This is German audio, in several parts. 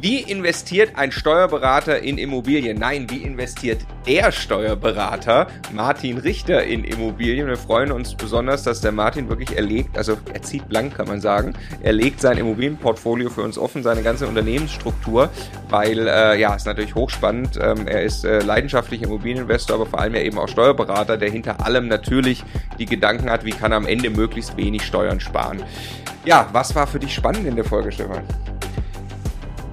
Wie investiert ein Steuerberater in Immobilien? Nein, wie investiert der Steuerberater Martin Richter in Immobilien? Wir freuen uns besonders, dass der Martin wirklich erlegt, also er zieht blank, kann man sagen. Er legt sein Immobilienportfolio für uns offen, seine ganze Unternehmensstruktur, weil, äh, ja, ist natürlich hochspannend. Ähm, er ist äh, leidenschaftlicher Immobilieninvestor, aber vor allem ja eben auch Steuerberater, der hinter allem natürlich die Gedanken hat, wie kann er am Ende möglichst wenig Steuern sparen. Ja, was war für dich spannend in der Folge, Stefan?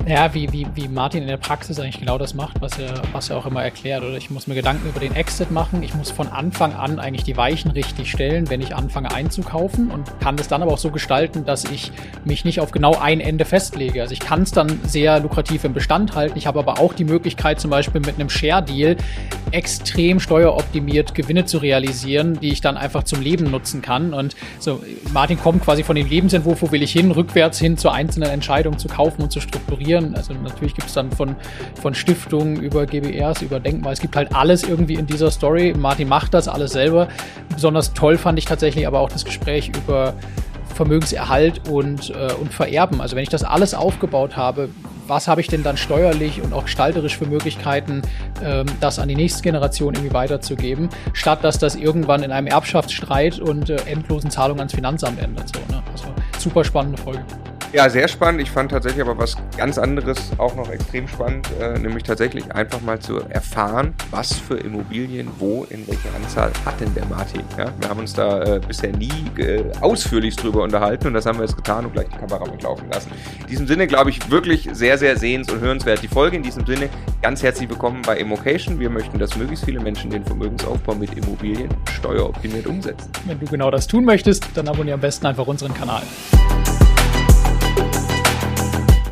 Ja, wie, wie, wie Martin in der Praxis eigentlich genau das macht, was er, was er auch immer erklärt. Oder ich muss mir Gedanken über den Exit machen. Ich muss von Anfang an eigentlich die Weichen richtig stellen, wenn ich anfange einzukaufen und kann es dann aber auch so gestalten, dass ich mich nicht auf genau ein Ende festlege. Also ich kann es dann sehr lukrativ im Bestand halten. Ich habe aber auch die Möglichkeit, zum Beispiel mit einem Share-Deal extrem steueroptimiert Gewinne zu realisieren, die ich dann einfach zum Leben nutzen kann. Und so, Martin kommt quasi von dem Lebensentwurf, wo will ich hin, rückwärts hin zur einzelnen Entscheidung zu kaufen und zu strukturieren organisieren. Also natürlich gibt es dann von, von Stiftungen über GBRs, über Denkmal. Es gibt halt alles irgendwie in dieser Story. Martin macht das alles selber. Besonders toll fand ich tatsächlich aber auch das Gespräch über Vermögenserhalt und, äh, und Vererben. Also wenn ich das alles aufgebaut habe, was habe ich denn dann steuerlich und auch gestalterisch für Möglichkeiten, ähm, das an die nächste Generation irgendwie weiterzugeben, statt dass das irgendwann in einem Erbschaftsstreit und äh, endlosen Zahlungen ans Finanzamt endet. So, ne? Also super spannende Folge. Ja, sehr spannend. Ich fand tatsächlich aber was ganz anderes auch noch extrem spannend, äh, nämlich tatsächlich einfach mal zu erfahren, was für Immobilien wo in welcher Anzahl hat denn der Martin. Ja? Wir haben uns da äh, bisher nie äh, ausführlich drüber unterhalten und das haben wir jetzt getan und gleich die Kamera mitlaufen lassen. In diesem Sinne, glaube ich, wirklich sehr, sehr sehens- und hörenswert die Folge. In diesem Sinne, ganz herzlich willkommen bei Immocation. Wir möchten, dass möglichst viele Menschen den Vermögensaufbau mit Immobilien steueroptimiert umsetzen. Wenn du genau das tun möchtest, dann abonniere am besten einfach unseren Kanal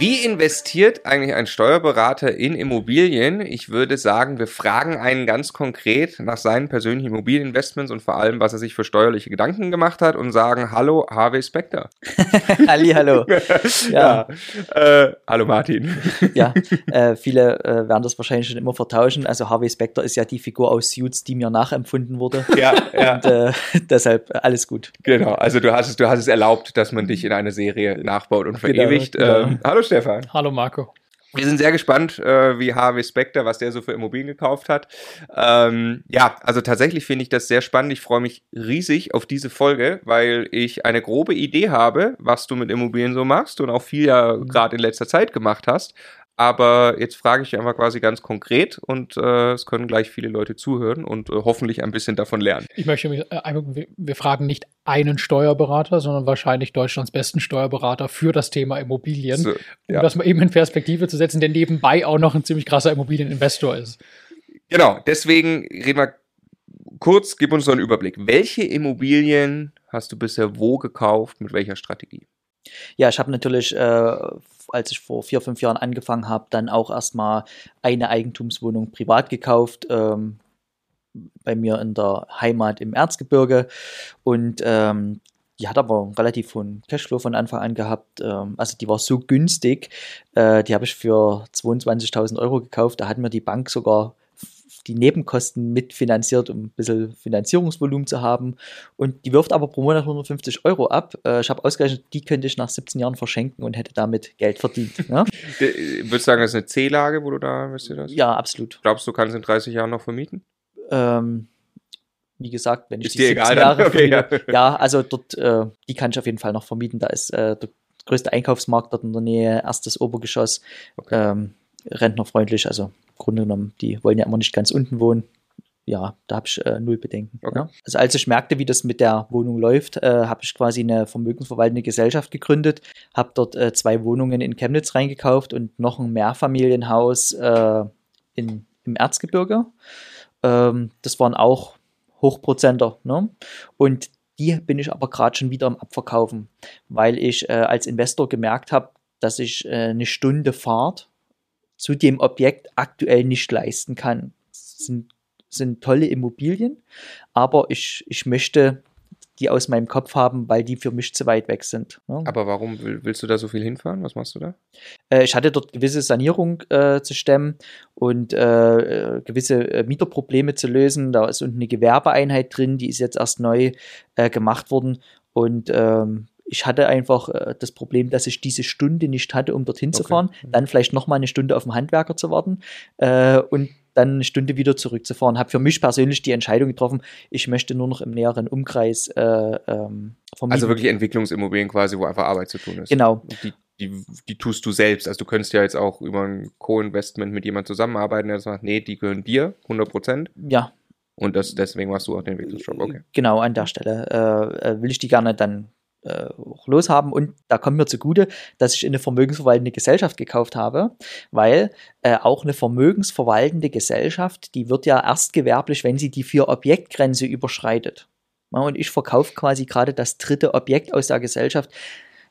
Wie investiert eigentlich ein Steuerberater in Immobilien? Ich würde sagen, wir fragen einen ganz konkret nach seinen persönlichen Immobilieninvestments und vor allem, was er sich für steuerliche Gedanken gemacht hat und sagen, hallo Harvey Specter. Halli, hallo. ja. ja. Äh, hallo Martin. ja, äh, viele äh, werden das wahrscheinlich schon immer vertauschen. Also Harvey Specter ist ja die Figur aus Suits, die mir nachempfunden wurde. Ja, ja. Und äh, deshalb alles gut. Genau, also du hast es, du hast es erlaubt, dass man dich in eine Serie nachbaut und genau, verewigt. Genau, genau. Hallo Stefan. Hallo Marco. Wir sind sehr gespannt, äh, wie Harvey Specter, was der so für Immobilien gekauft hat. Ähm, ja, also tatsächlich finde ich das sehr spannend. Ich freue mich riesig auf diese Folge, weil ich eine grobe Idee habe, was du mit Immobilien so machst und auch viel ja mhm. gerade in letzter Zeit gemacht hast. Aber jetzt frage ich einfach quasi ganz konkret und äh, es können gleich viele Leute zuhören und äh, hoffentlich ein bisschen davon lernen. Ich möchte mich, äh, wir, fragen nicht einen Steuerberater, sondern wahrscheinlich Deutschlands besten Steuerberater für das Thema Immobilien, so, ja. um das mal eben in Perspektive zu setzen, der nebenbei auch noch ein ziemlich krasser Immobilieninvestor ist. Genau, deswegen reden wir kurz, gib uns so einen Überblick. Welche Immobilien hast du bisher wo gekauft, mit welcher Strategie? Ja, ich habe natürlich, äh, als ich vor vier, fünf Jahren angefangen habe, dann auch erstmal eine Eigentumswohnung privat gekauft. Ähm, bei mir in der Heimat im Erzgebirge. Und ähm, die hat aber einen relativ hohen Cashflow von Anfang an gehabt. Ähm, also die war so günstig. Äh, die habe ich für 22.000 Euro gekauft. Da hat mir die Bank sogar die Nebenkosten mitfinanziert, um ein bisschen Finanzierungsvolumen zu haben. Und die wirft aber pro Monat 150 Euro ab. Äh, ich habe ausgerechnet, die könnte ich nach 17 Jahren verschenken und hätte damit Geld verdient. Ja? Würdest du sagen, das ist eine C-Lage, wo du da investiert Ja, absolut. Glaubst du, kannst in 30 Jahren noch vermieten? Ähm, wie gesagt, wenn ich ist die 17 Jahre okay, ja. ja. also dort, äh, die kann ich auf jeden Fall noch vermieten. Da ist äh, der größte Einkaufsmarkt dort in der Nähe, erstes Obergeschoss, okay. ähm, rentnerfreundlich, also Grunde genommen, die wollen ja immer nicht ganz unten wohnen. Ja, da habe ich äh, null Bedenken. Okay. Ja. Also als ich merkte, wie das mit der Wohnung läuft, äh, habe ich quasi eine vermögensverwaltende Gesellschaft gegründet, habe dort äh, zwei Wohnungen in Chemnitz reingekauft und noch ein Mehrfamilienhaus äh, in, im Erzgebirge. Ähm, das waren auch Hochprozenter. Ne? Und die bin ich aber gerade schon wieder am Abverkaufen, weil ich äh, als Investor gemerkt habe, dass ich äh, eine Stunde Fahrt zu dem Objekt aktuell nicht leisten kann. Das sind, sind tolle Immobilien, aber ich, ich möchte die aus meinem Kopf haben, weil die für mich zu weit weg sind. Ne? Aber warum willst du da so viel hinfahren? Was machst du da? Äh, ich hatte dort gewisse Sanierung äh, zu stemmen und äh, äh gewisse äh, Mieterprobleme zu lösen. Da ist unten eine Gewerbeeinheit drin, die ist jetzt erst neu äh, gemacht worden. Und ähm, ich hatte einfach äh, das Problem, dass ich diese Stunde nicht hatte, um dorthin okay. zu fahren. Dann vielleicht noch mal eine Stunde auf den Handwerker zu warten äh, und dann eine Stunde wieder zurückzufahren. Habe für mich persönlich die Entscheidung getroffen, ich möchte nur noch im näheren Umkreis äh, ähm, vermieten. Also wirklich Entwicklungsimmobilien quasi, wo einfach Arbeit zu tun ist. Genau. Die, die, die tust du selbst. Also du könntest ja jetzt auch über ein Co-Investment mit jemandem zusammenarbeiten, der sagt, nee, die gehören dir, 100 Prozent. Ja. Und das, deswegen machst du auch den Entwicklungsjob, okay. Genau, an der Stelle äh, äh will ich die gerne dann äh, loshaben. Und da kommt mir zugute, dass ich eine vermögensverwaltende Gesellschaft gekauft habe, weil äh, auch eine vermögensverwaltende Gesellschaft, die wird ja erst gewerblich, wenn sie die vier Objektgrenze überschreitet. Ja, und ich verkaufe quasi gerade das dritte Objekt aus der Gesellschaft.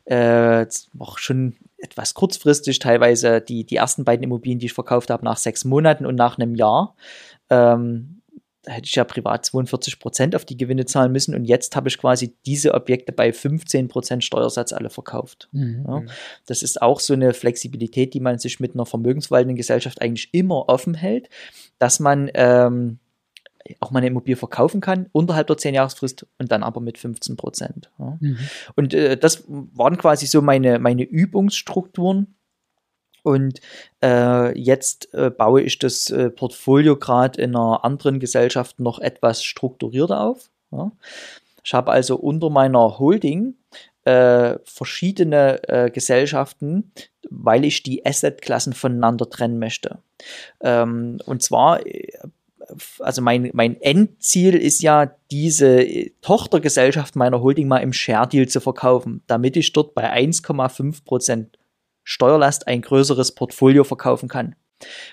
Äh, auch schon etwas kurzfristig, teilweise die, die ersten beiden Immobilien, die ich verkauft habe, nach sechs Monaten und nach einem Jahr. Ähm, da hätte ich ja privat 42 Prozent auf die Gewinne zahlen müssen und jetzt habe ich quasi diese Objekte bei 15 Prozent Steuersatz alle verkauft. Mhm. Ja, das ist auch so eine Flexibilität, die man sich mit einer vermögensverwaltenden Gesellschaft eigentlich immer offen hält, dass man ähm, auch mal eine Immobilie verkaufen kann, unterhalb der 10-Jahresfrist und dann aber mit 15 Prozent. Ja. Mhm. Und äh, das waren quasi so meine, meine Übungsstrukturen und äh, jetzt äh, baue ich das äh, Portfolio gerade in einer anderen Gesellschaft noch etwas strukturierter auf. Ja. Ich habe also unter meiner Holding äh, verschiedene äh, Gesellschaften, weil ich die Assetklassen voneinander trennen möchte. Ähm, und zwar äh, also mein, mein Endziel ist ja, diese Tochtergesellschaft meiner Holding mal im Share Deal zu verkaufen, damit ich dort bei 1,5 Prozent Steuerlast ein größeres Portfolio verkaufen kann.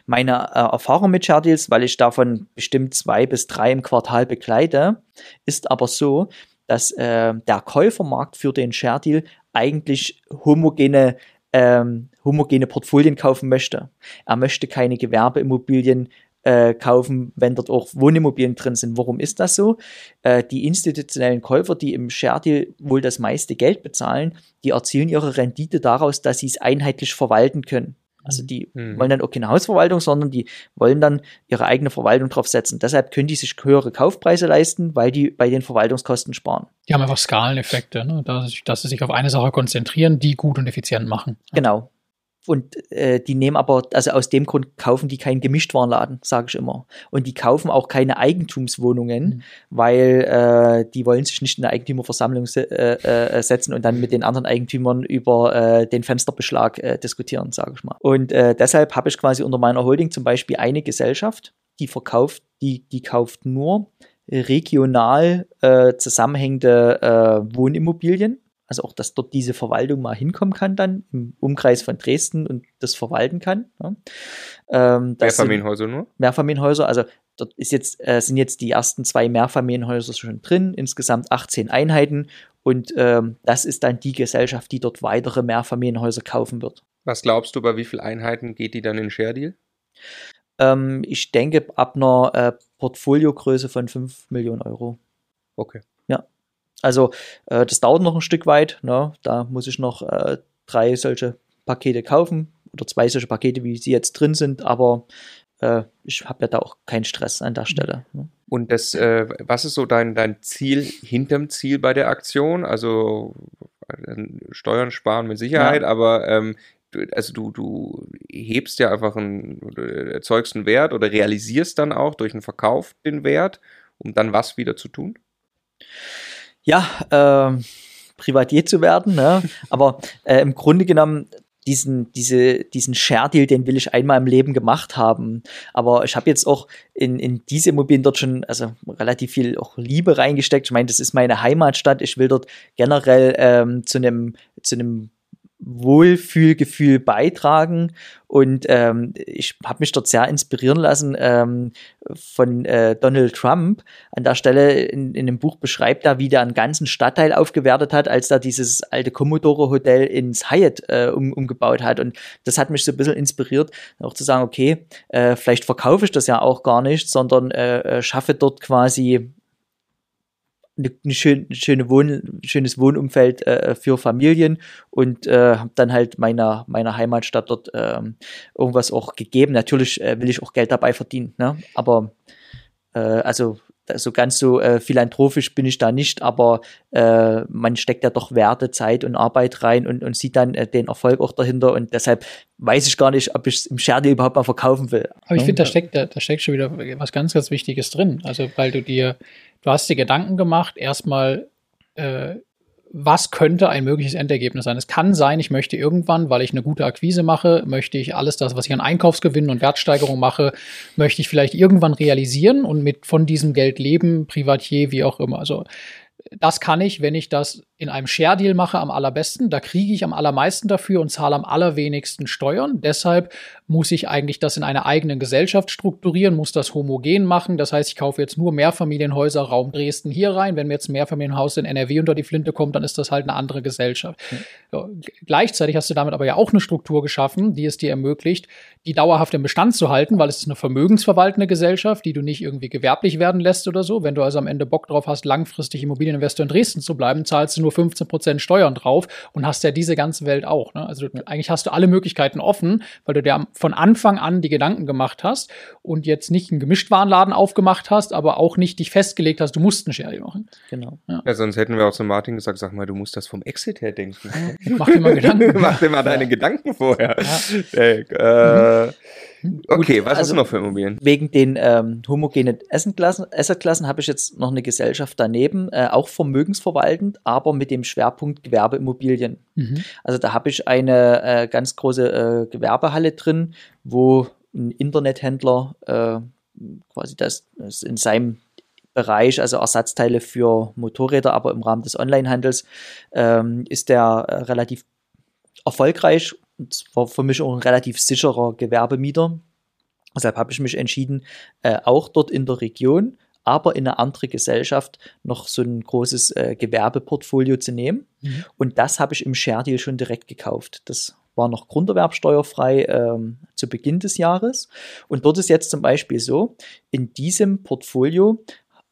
Meine äh, Erfahrung mit Share Deals, weil ich davon bestimmt zwei bis drei im Quartal begleite, ist aber so, dass äh, der Käufermarkt für den Share Deal eigentlich homogene ähm, homogene Portfolien kaufen möchte. Er möchte keine Gewerbeimmobilien äh, kaufen, wenn dort auch Wohnimmobilien drin sind. Warum ist das so? Äh, die institutionellen Käufer, die im Share Deal wohl das meiste Geld bezahlen, die erzielen ihre Rendite daraus, dass sie es einheitlich verwalten können. Also die mhm. wollen dann auch keine Hausverwaltung, sondern die wollen dann ihre eigene Verwaltung drauf setzen. Deshalb können die sich höhere Kaufpreise leisten, weil die bei den Verwaltungskosten sparen. Die haben einfach Skaleneffekte, ne? dass, dass sie sich auf eine Sache konzentrieren, die gut und effizient machen. Genau. Und äh, die nehmen aber, also aus dem Grund kaufen die keinen Gemischtwarenladen, sage ich immer. Und die kaufen auch keine Eigentumswohnungen, mhm. weil äh, die wollen sich nicht in eine Eigentümerversammlung se äh, äh, setzen und dann mit den anderen Eigentümern über äh, den Fensterbeschlag äh, diskutieren, sage ich mal. Und deshalb habe ich quasi unter meiner Holding zum Beispiel eine Gesellschaft, die verkauft, die, die kauft nur regional zusammenhängende Wohnimmobilien also auch, dass dort diese Verwaltung mal hinkommen kann dann im Umkreis von Dresden und das verwalten kann. Ja. Ähm, Mehrfamilienhäuser nur? Mehrfamilienhäuser, also dort ist jetzt, äh, sind jetzt die ersten zwei Mehrfamilienhäuser schon drin, insgesamt 18 Einheiten und ähm, das ist dann die Gesellschaft, die dort weitere Mehrfamilienhäuser kaufen wird. Was glaubst du, bei wie vielen Einheiten geht die dann in Share Deal? Ähm, ich denke ab einer äh, Portfoliogröße von 5 Millionen Euro. Okay. Also äh, das dauert noch ein Stück weit. Ne? Da muss ich noch äh, drei solche Pakete kaufen oder zwei solche Pakete, wie sie jetzt drin sind. Aber äh, ich habe ja da auch keinen Stress an der Stelle. Ne? Und das, äh, was ist so dein, dein Ziel hinterm Ziel bei der Aktion? Also äh, Steuern sparen mit Sicherheit, ja. aber ähm, also du, du hebst ja einfach einen, erzeugst einen Wert oder realisierst dann auch durch einen Verkauf den Wert, um dann was wieder zu tun? Ja, äh, Privatier zu werden. Ne? Aber äh, im Grunde genommen, diesen, diese, diesen Share-Deal, den will ich einmal im Leben gemacht haben. Aber ich habe jetzt auch in, in diese Immobilien dort schon also relativ viel auch Liebe reingesteckt. Ich meine, das ist meine Heimatstadt. Ich will dort generell ähm, zu einem zu einem Wohlfühlgefühl beitragen. Und ähm, ich habe mich dort sehr inspirieren lassen ähm, von äh, Donald Trump. An der Stelle in, in dem Buch beschreibt er, wie der einen ganzen Stadtteil aufgewertet hat, als er dieses alte Commodore Hotel ins Hyatt äh, um, umgebaut hat. Und das hat mich so ein bisschen inspiriert, auch zu sagen, okay, äh, vielleicht verkaufe ich das ja auch gar nicht, sondern äh, äh schaffe dort quasi eine, eine schön, schöne Wohn, schönes Wohnumfeld äh, für Familien und äh, habe dann halt meiner, meiner Heimatstadt dort ähm, irgendwas auch gegeben. Natürlich äh, will ich auch Geld dabei verdienen, ne? aber äh, also so ganz so äh, philanthropisch bin ich da nicht, aber äh, man steckt ja doch Werte, Zeit und Arbeit rein und, und sieht dann äh, den Erfolg auch dahinter und deshalb weiß ich gar nicht, ob ich es im Share überhaupt mal verkaufen will. Aber ich finde, da steckt, da, da steckt schon wieder was ganz, ganz Wichtiges drin. Also weil du dir, du hast dir Gedanken gemacht, erstmal äh, was könnte ein mögliches Endergebnis sein? Es kann sein, ich möchte irgendwann, weil ich eine gute Akquise mache, möchte ich alles das, was ich an Einkaufsgewinnen und Wertsteigerung mache, möchte ich vielleicht irgendwann realisieren und mit von diesem Geld leben, Privatier, wie auch immer. Also das kann ich, wenn ich das in einem Share-Deal mache, am allerbesten. Da kriege ich am allermeisten dafür und zahle am allerwenigsten Steuern. Deshalb muss ich eigentlich das in einer eigenen Gesellschaft strukturieren, muss das homogen machen. Das heißt, ich kaufe jetzt nur Mehrfamilienhäuser, Raum Dresden hier rein. Wenn mir jetzt ein Mehrfamilienhaus in NRW unter die Flinte kommt, dann ist das halt eine andere Gesellschaft. Mhm. Gleichzeitig hast du damit aber ja auch eine Struktur geschaffen, die es dir ermöglicht, die dauerhaft im Bestand zu halten, weil es ist eine vermögensverwaltende Gesellschaft, die du nicht irgendwie gewerblich werden lässt oder so. Wenn du also am Ende Bock drauf hast, langfristig Immobilieninvestor in Dresden zu bleiben, zahlst du nur 15 Prozent Steuern drauf und hast ja diese ganze Welt auch. Ne? Also du, eigentlich hast du alle Möglichkeiten offen, weil du dir von Anfang an die Gedanken gemacht hast und jetzt nicht einen Gemischtwarenladen aufgemacht hast, aber auch nicht dich festgelegt hast, du musst einen Sherry machen. Genau. Ja. ja. sonst hätten wir auch zu Martin gesagt, sag mal, du musst das vom Exit her denken. Mach dir mal Gedanken. Mach dir mal deine Gedanken vorher. Ja. Äh, äh, mhm. Okay, was also, hast du noch für Immobilien? Wegen den ähm, homogenen Assetklassen habe ich jetzt noch eine Gesellschaft daneben, äh, auch vermögensverwaltend, aber mit dem Schwerpunkt Gewerbeimmobilien. Mhm. Also da habe ich eine äh, ganz große äh, Gewerbehalle drin, wo ein Internethändler äh, quasi das, das in seinem Bereich, also Ersatzteile für Motorräder, aber im Rahmen des Onlinehandels ähm, ist der äh, relativ erfolgreich und war für mich auch ein relativ sicherer Gewerbemieter. Deshalb habe ich mich entschieden, äh, auch dort in der Region, aber in eine andere Gesellschaft noch so ein großes äh, Gewerbeportfolio zu nehmen. Mhm. Und das habe ich im Share Deal schon direkt gekauft. Das war noch grunderwerbsteuerfrei ähm, zu Beginn des Jahres. Und dort ist jetzt zum Beispiel so, in diesem Portfolio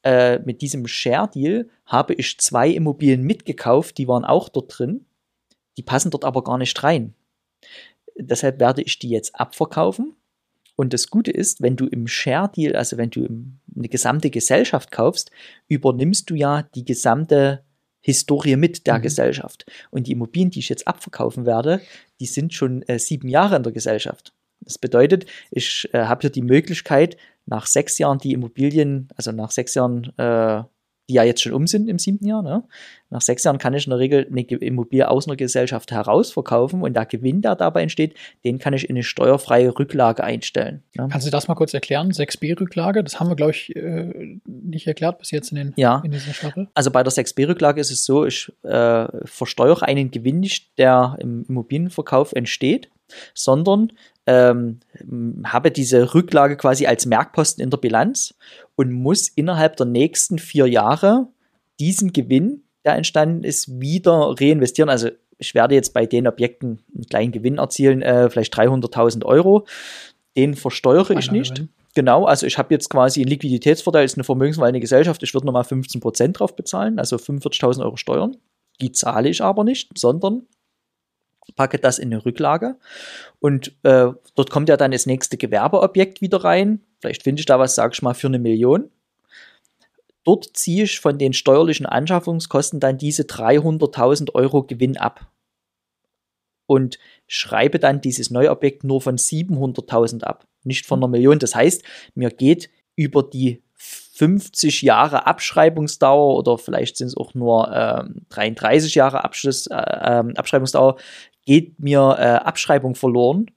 äh, mit diesem Share Deal habe ich zwei Immobilien mitgekauft, die waren auch dort drin. Die passen dort aber gar nicht rein. Deshalb werde ich die jetzt abverkaufen. Und das Gute ist, wenn du im Share Deal, also wenn du eine gesamte Gesellschaft kaufst, übernimmst du ja die gesamte Historie mit der mhm. Gesellschaft. Und die Immobilien, die ich jetzt abverkaufen werde, die sind schon äh, sieben Jahre in der Gesellschaft. Das bedeutet, ich äh, habe hier die Möglichkeit, nach sechs Jahren die Immobilien, also nach sechs Jahren äh, die ja jetzt schon um sind im siebten Jahr. Ne? Nach sechs Jahren kann ich in der Regel eine Immobilie aus einer Gesellschaft herausverkaufen und der Gewinn, der dabei entsteht, den kann ich in eine steuerfreie Rücklage einstellen. Ne? Kannst du das mal kurz erklären? 6b-Rücklage, das haben wir, glaube ich, äh, nicht erklärt bis jetzt in, den, ja. in dieser Staffel. Also bei der 6b-Rücklage ist es so, ich äh, versteuere einen Gewinn nicht, der im Immobilienverkauf entsteht, sondern ähm, habe diese Rücklage quasi als Merkposten in der Bilanz und muss innerhalb der nächsten vier Jahre diesen Gewinn, der entstanden ist, wieder reinvestieren. Also ich werde jetzt bei den Objekten einen kleinen Gewinn erzielen, äh, vielleicht 300.000 Euro. Den versteuere ich nicht. Gewinn. Genau, also ich habe jetzt quasi einen Liquiditätsvorteil, ist eine vermögensverwaltende Gesellschaft, ich würde nochmal 15% drauf bezahlen, also 45.000 Euro Steuern. Die zahle ich aber nicht, sondern packe das in eine Rücklage und äh, dort kommt ja dann das nächste Gewerbeobjekt wieder rein. Vielleicht finde ich da was, sage ich mal, für eine Million. Dort ziehe ich von den steuerlichen Anschaffungskosten dann diese 300.000 Euro Gewinn ab und schreibe dann dieses Neuobjekt nur von 700.000 ab, nicht von einer Million. Das heißt, mir geht über die 50 Jahre Abschreibungsdauer oder vielleicht sind es auch nur ähm, 33 Jahre Abschluss, äh, ähm, Abschreibungsdauer, geht mir äh, Abschreibung verloren.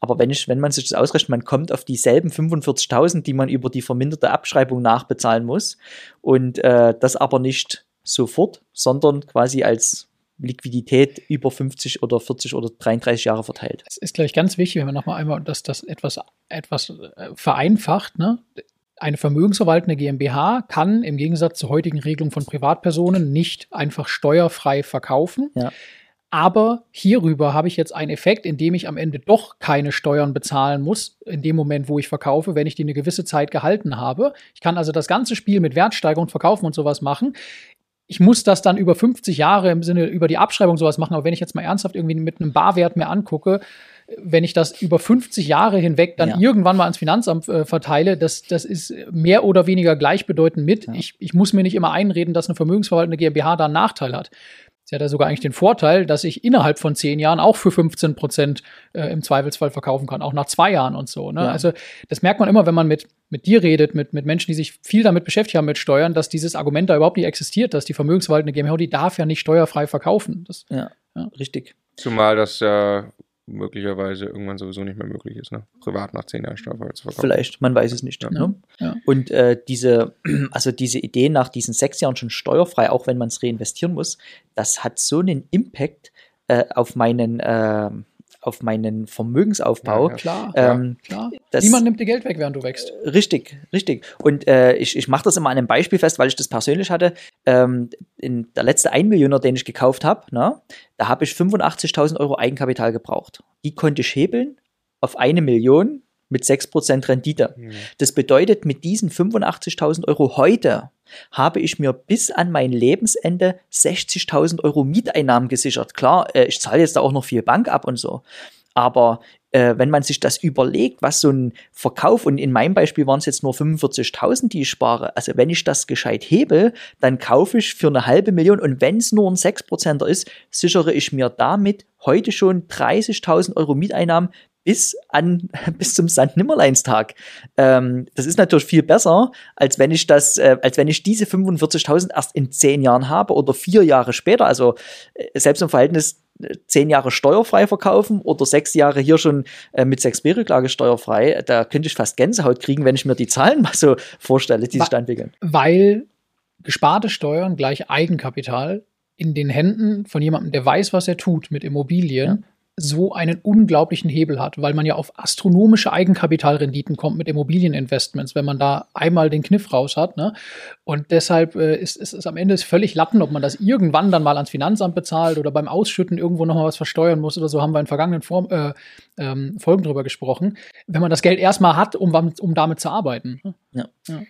Aber wenn, ich, wenn man sich das ausrechnet, man kommt auf dieselben 45.000, die man über die verminderte Abschreibung nachbezahlen muss. Und äh, das aber nicht sofort, sondern quasi als Liquidität über 50 oder 40 oder 33 Jahre verteilt. Es ist, gleich ganz wichtig, wenn man nochmal einmal das, das etwas, etwas äh, vereinfacht. Ne? Eine vermögensverwaltende GmbH kann im Gegensatz zur heutigen Regelung von Privatpersonen nicht einfach steuerfrei verkaufen. Ja Aber hierüber habe ich jetzt einen Effekt, in dem ich am Ende doch keine Steuern bezahlen muss, in dem Moment, wo ich verkaufe, wenn ich die eine gewisse Zeit gehalten habe. Ich kann also das ganze Spiel mit Wertsteigerung, Verkaufen und sowas machen. Ich muss das dann über 50 Jahre im Sinne über die Abschreibung sowas machen. Aber wenn ich jetzt mal ernsthaft irgendwie mit einem Barwert mir angucke, wenn ich das über 50 Jahre hinweg dann ja. irgendwann mal ans Finanzamt äh, verteile, das, das ist mehr oder weniger gleichbedeutend mit. Ja. Ich, ich muss mir nicht immer einreden, dass eine vermögensverwaltende GmbH da einen Nachteil hat. Sie hat ja sogar eigentlich den Vorteil, dass ich innerhalb von zehn Jahren auch für 15 Prozent äh, im Zweifelsfall verkaufen kann, auch nach zwei Jahren und so. Ne? Ja. Also das merkt man immer, wenn man mit, mit dir redet, mit, mit Menschen, die sich viel damit beschäftigt haben mit Steuern, dass dieses Argument da überhaupt nicht existiert, dass die vermögensverwaltende GmbH, die darf ja nicht steuerfrei verkaufen. Das, ja, ja, richtig. Zumal das ja möglicherweise irgendwann sowieso nicht mehr möglich ist, ne? privat nach zehn Jahren steuerfrei zu verkaufen. Vielleicht, man weiß es nicht. Ja. Ne? Ja. Und äh, diese, also diese Idee nach diesen sechs Jahren schon steuerfrei, auch wenn man es reinvestieren muss, das hat so einen Impact äh, auf meinen äh, auf meinen Vermögensaufbau. Ja, klar, ähm, klar. Das, Niemand nimmt dir Geld weg, während du wächst. Richtig, richtig. Und äh, ich, ich mache das immer an einem Beispiel fest, weil ich das persönlich hatte. Ähm, in der letzte 1 Millioner, den ich gekauft habe, ne, da habe ich 85.000 Euro Eigenkapital gebraucht. Die konnte ich hebeln auf eine Million mit 6% Rendite. Mhm. Das bedeutet, mit diesen 85.000 Euro heute habe ich mir bis an mein Lebensende 60.000 Euro Mieteinnahmen gesichert. Klar, äh, ich zahle jetzt da auch noch viel Bank ab und so. Aber äh, wenn man sich das überlegt, was so ein Verkauf, und in meinem Beispiel waren es jetzt nur 45.000, die ich spare, also wenn ich das gescheit hebe, dann kaufe ich für eine halbe Million und wenn es nur ein 6%er ist, sichere ich mir damit heute schon 30.000 Euro Mieteinnahmen bis an bis zum St. Nimmerleinstag. Ähm, das ist natürlich viel besser, als wenn ich das, äh, als wenn ich diese 45.000 erst in zehn Jahren habe oder vier Jahre später. Also äh, selbst im Verhältnis äh, zehn Jahre steuerfrei verkaufen oder sechs Jahre hier schon äh, mit sechs B-Rücklage steuerfrei, da könnte ich fast Gänsehaut kriegen, wenn ich mir die Zahlen mal so vorstelle, die sich da entwickeln. Weil gesparte Steuern gleich Eigenkapital in den Händen von jemandem, der weiß, was er tut mit Immobilien, ja so einen unglaublichen Hebel hat, weil man ja auf astronomische Eigenkapitalrenditen kommt mit Immobilieninvestments, wenn man da einmal den Kniff raus hat. Ne? Und deshalb äh, ist, ist es am Ende ist völlig Latten, ob man das irgendwann dann mal ans Finanzamt bezahlt oder beim Ausschütten irgendwo nochmal was versteuern muss oder so, haben wir in vergangenen Form, äh, ähm, Folgen drüber gesprochen. Wenn man das Geld erstmal hat, um, um damit zu arbeiten. Ne? Ja. ja.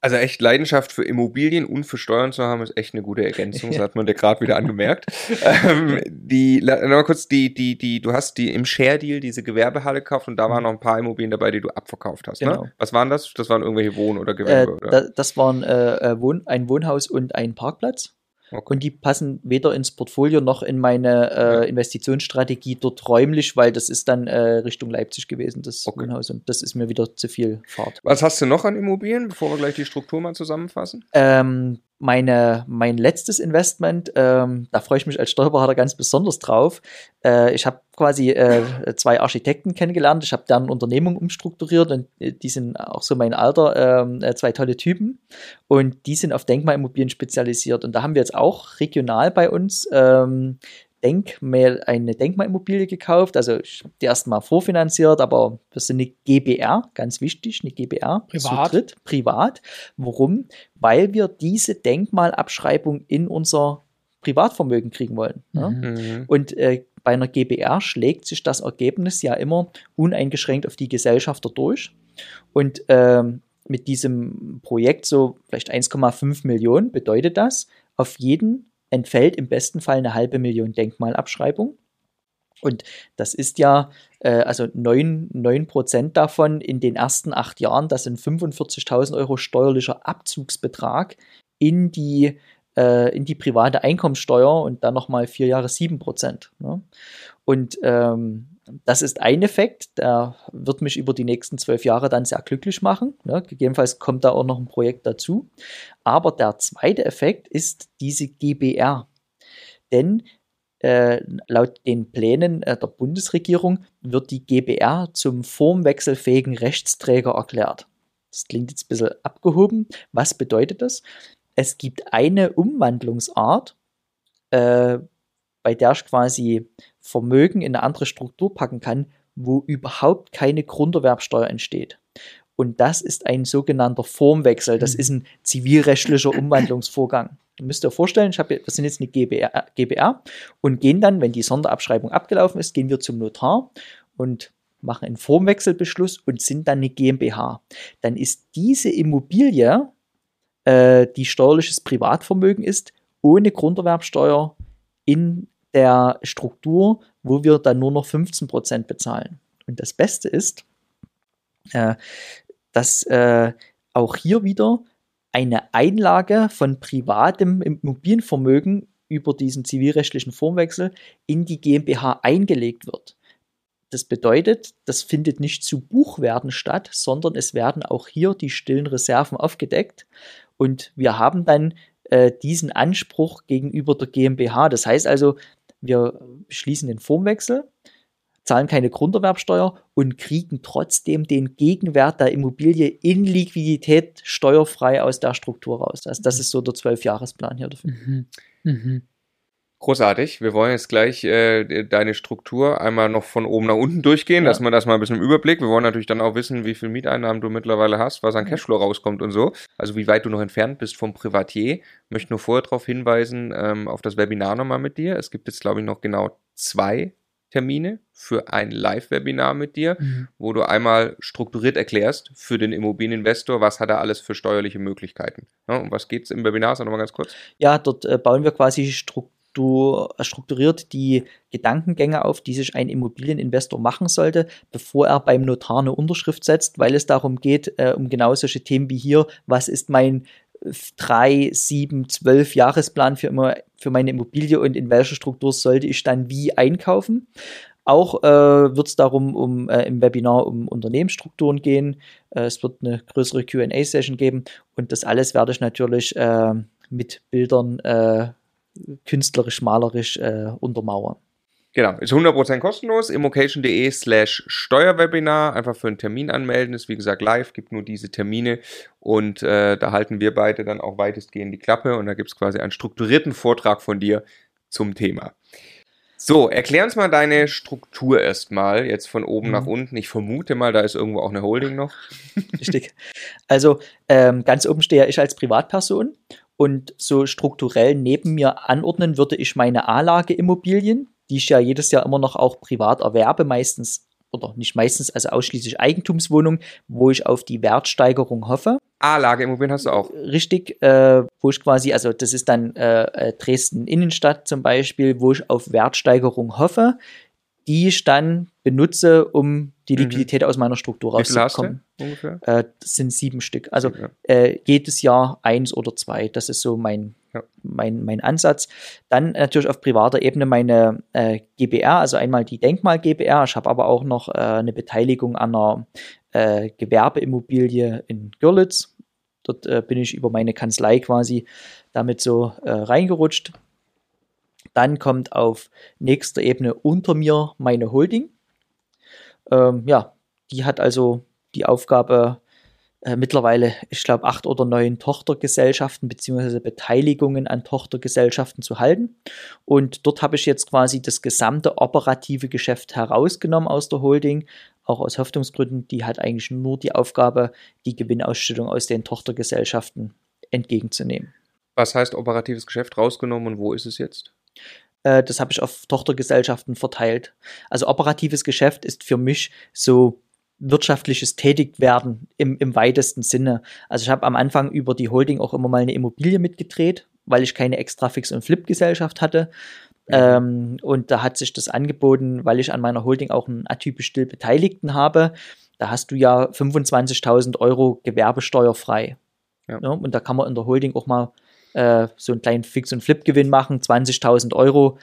Also echt Leidenschaft für Immobilien und für Steuern zu haben, ist echt eine gute Ergänzung. Das hat man dir gerade wieder angemerkt. ähm, die, noch kurz, die, die, die, du hast die im Share-Deal diese Gewerbehalle gekauft und da waren mhm. noch ein paar Immobilien dabei, die du abverkauft hast. Ne? Genau. Ne? Was waren das? Das waren irgendwelche Wohn- oder Gewerbe? Äh, oder? Das waren äh, äh, Wohn ein Wohnhaus und ein Parkplatz. Okay. Und die passen weder ins Portfolio noch in meine äh, Investitionsstrategie dort räumlich, weil das ist dann äh, Richtung Leipzig gewesen, das okay. Wohnhaus. Und das ist mir wieder zu viel Fahrt. Was hast du noch an Immobilien, bevor wir gleich die Struktur mal zusammenfassen? Ähm, meine, mein letztes Investment, ähm, da freue ich mich als Steuerberater ganz besonders drauf. Äh, ich habe quasi äh, zwei Architekten kennengelernt. Ich habe deren Unternehmung umstrukturiert und äh, die sind auch so mein Alter, ähm, äh, zwei tolle Typen. Und die sind auf Denkmalimmobilien spezialisiert. Und da haben wir jetzt auch regional bei uns ähm, Denkmal, eine Denkmalimmobilie gekauft. Also ich habe die erstmal vorfinanziert, aber wir sind eine GBR, ganz wichtig, eine GBR. Privat. Dritt, privat. Warum? Weil wir diese Denkmalabschreibung in unser Privatvermögen kriegen wollen. Ne? Mhm. Und äh, bei einer GBR schlägt sich das Ergebnis ja immer uneingeschränkt auf die Gesellschafter durch. Und ähm, mit diesem Projekt so vielleicht 1,5 Millionen bedeutet das, auf jeden entfällt im besten Fall eine halbe Million Denkmalabschreibung. Und das ist ja, äh, also 9, 9% davon in den ersten acht Jahren, das sind 45.000 Euro steuerlicher Abzugsbetrag in die, äh, in die private Einkommenssteuer und dann nochmal vier Jahre 7%. Ne? Und ähm, das ist ein Effekt, der wird mich über die nächsten zwölf Jahre dann sehr glücklich machen. Ja, gegebenenfalls kommt da auch noch ein Projekt dazu. Aber der zweite Effekt ist diese GBR. Denn äh, laut den Plänen äh, der Bundesregierung wird die GBR zum formwechselfähigen Rechtsträger erklärt. Das klingt jetzt ein bisschen abgehoben. Was bedeutet das? Es gibt eine Umwandlungsart, äh, bei der ich quasi Vermögen in eine andere Struktur packen kann, wo überhaupt keine Grunderwerbsteuer entsteht. Und das ist ein sogenannter Formwechsel. Das mhm. ist ein zivilrechtlicher Umwandlungsvorgang. Du müsst dir vorstellen, ich hab, wir sind jetzt eine GBR, GBR und gehen dann, wenn die Sonderabschreibung abgelaufen ist, gehen wir zum Notar und machen einen Formwechselbeschluss und sind dann eine GmbH. Dann ist diese Immobilie, äh, die steuerliches Privatvermögen ist, ohne Grunderwerbsteuer in der Struktur, wo wir dann nur noch 15% bezahlen. Und das Beste ist, äh, dass äh, auch hier wieder eine Einlage von privatem Immobilienvermögen über diesen zivilrechtlichen Formwechsel in die GmbH eingelegt wird. Das bedeutet, das findet nicht zu Buchwerten statt, sondern es werden auch hier die stillen Reserven aufgedeckt und wir haben dann äh, diesen Anspruch gegenüber der GmbH. Das heißt also, wir schließen den Formwechsel, zahlen keine Grunderwerbsteuer und kriegen trotzdem den Gegenwert der Immobilie in Liquidität steuerfrei aus der Struktur raus. Also das ist so der Zwölfjahresplan hier dafür. Mhm. Mhm. Großartig. Wir wollen jetzt gleich äh, deine Struktur einmal noch von oben nach unten durchgehen, ja. dass man das mal ein bisschen im Überblick. Wir wollen natürlich dann auch wissen, wie viel Mieteinnahmen du mittlerweile hast, was an Cashflow rauskommt und so. Also wie weit du noch entfernt bist vom Privatier. Möchte nur vorher darauf hinweisen, ähm, auf das Webinar nochmal mit dir. Es gibt jetzt, glaube ich, noch genau zwei Termine für ein Live-Webinar mit dir, mhm. wo du einmal strukturiert erklärst für den Immobilieninvestor, was hat er alles für steuerliche Möglichkeiten. Ja, um was geht es im Webinar? Sag nochmal ganz kurz. Ja, dort äh, bauen wir quasi Struktur du strukturiert die Gedankengänge auf, die sich ein Immobilieninvestor machen sollte, bevor er beim Notar eine Unterschrift setzt, weil es darum geht, äh, um genau solche Themen wie hier, was ist mein 3, 7, 12 Jahresplan für, immer, für meine Immobilie und in welcher Struktur sollte ich dann wie einkaufen. Auch äh, wird es darum um, äh, im Webinar um Unternehmensstrukturen gehen. Äh, es wird eine größere QA-Session geben und das alles werde ich natürlich äh, mit Bildern äh, künstlerisch, malerisch äh, untermauern. Genau, ist 100% kostenlos. immocation.de slash Steuerwebinar. Einfach für einen Termin anmelden. Ist wie gesagt live, gibt nur diese Termine. Und äh, da halten wir beide dann auch weitestgehend die Klappe. Und da gibt es quasi einen strukturierten Vortrag von dir zum Thema. So, erklär uns mal deine Struktur erstmal, jetzt von oben mhm. nach unten. Ich vermute mal, da ist irgendwo auch eine Holding noch. Richtig. Also ähm, ganz oben stehe ich als Privatperson und so strukturell neben mir anordnen würde ich meine A-Lage-Immobilien, die ich ja jedes Jahr immer noch auch privat erwerbe, meistens oder nicht meistens, also ausschließlich Eigentumswohnungen, wo ich auf die Wertsteigerung hoffe. A-Lage-Immobilien hast du auch. Richtig, äh, wo ich quasi, also das ist dann äh, äh Dresden Innenstadt zum Beispiel, wo ich auf Wertsteigerung hoffe die ich dann benutze, um die mhm. Liquidität mhm. aus meiner Struktur rauszubekommen. Ungefähr? Äh, das sind sieben Stück. Also ja. äh, jedes Jahr eins oder zwei. Das ist so mein, ja. mein, mein Ansatz. Dann natürlich auf privater Ebene meine äh, GBR, also einmal die Denkmal GBR. Ich habe aber auch noch äh, eine Beteiligung an einer äh, Gewerbeimmobilie in Görlitz. Dort äh, bin ich über meine Kanzlei quasi damit so reingerutscht. Dann kommt auf nächster Ebene unter mir meine Holding. Ähm, ja, die hat also die Aufgabe, äh, mittlerweile, ich glaube, acht oder neun Tochtergesellschaften bzw. Beteiligungen an Tochtergesellschaften zu halten. Und dort habe ich jetzt quasi das gesamte operative Geschäft herausgenommen aus der Holding, auch aus Haftungsgründen. Die hat eigentlich nur die Aufgabe, die Gewinnausstellung aus den Tochtergesellschaften entgegenzunehmen. Was heißt operatives Geschäft rausgenommen und wo ist es jetzt? Äh, das habe ich auf Tochtergesellschaften verteilt. Also operatives Geschäft ist für mich so wirtschaftliches Tätigwerden im, im weitesten Sinne. Also ich habe am Anfang über die Holding auch immer mal eine Immobilie mitgedreht, weil ich keine extra Fix- und Flip-Gesellschaft hatte. Mhm. Ähm, und da hat sich das angeboten, weil ich an meiner Holding auch einen atypisch still Beteiligten habe. Da hast du ja 25.000 Euro Gewerbesteuer frei. Ja. Ja, und da kann man in der Holding auch mal äh, so einen kleinen Fix- und Flip-Gewinn machen, 20.000 Euro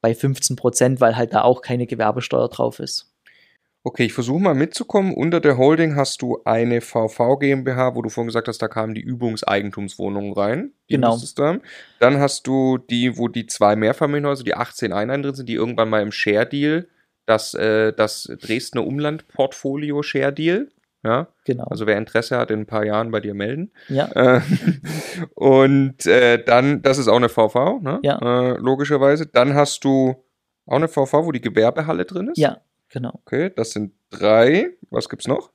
bei 15 Prozent, weil halt da auch keine Gewerbesteuer drauf ist. Okay, ich versuche mal mitzukommen. Unter der Holding hast du eine VV GmbH, wo du vorhin gesagt hast, da kamen die Übungseigentumswohnungen rein. Genau. Dann. dann hast du die, wo die zwei Mehrfamilienhäuser, die 18 Einheiten drin sind, die irgendwann mal im Share-Deal, das, äh, das Dresdner Umland-Portfolio Share-Deal, ja, genau. Also wer Interesse hat, in ein paar Jahren bei dir melden. Ja. Äh, und äh, dann, das ist auch eine VV, ne? Ja. Äh, logischerweise. Dann hast du auch eine VV, wo die Gewerbehalle drin ist. Ja, genau. Okay, das sind drei. Was gibt's noch?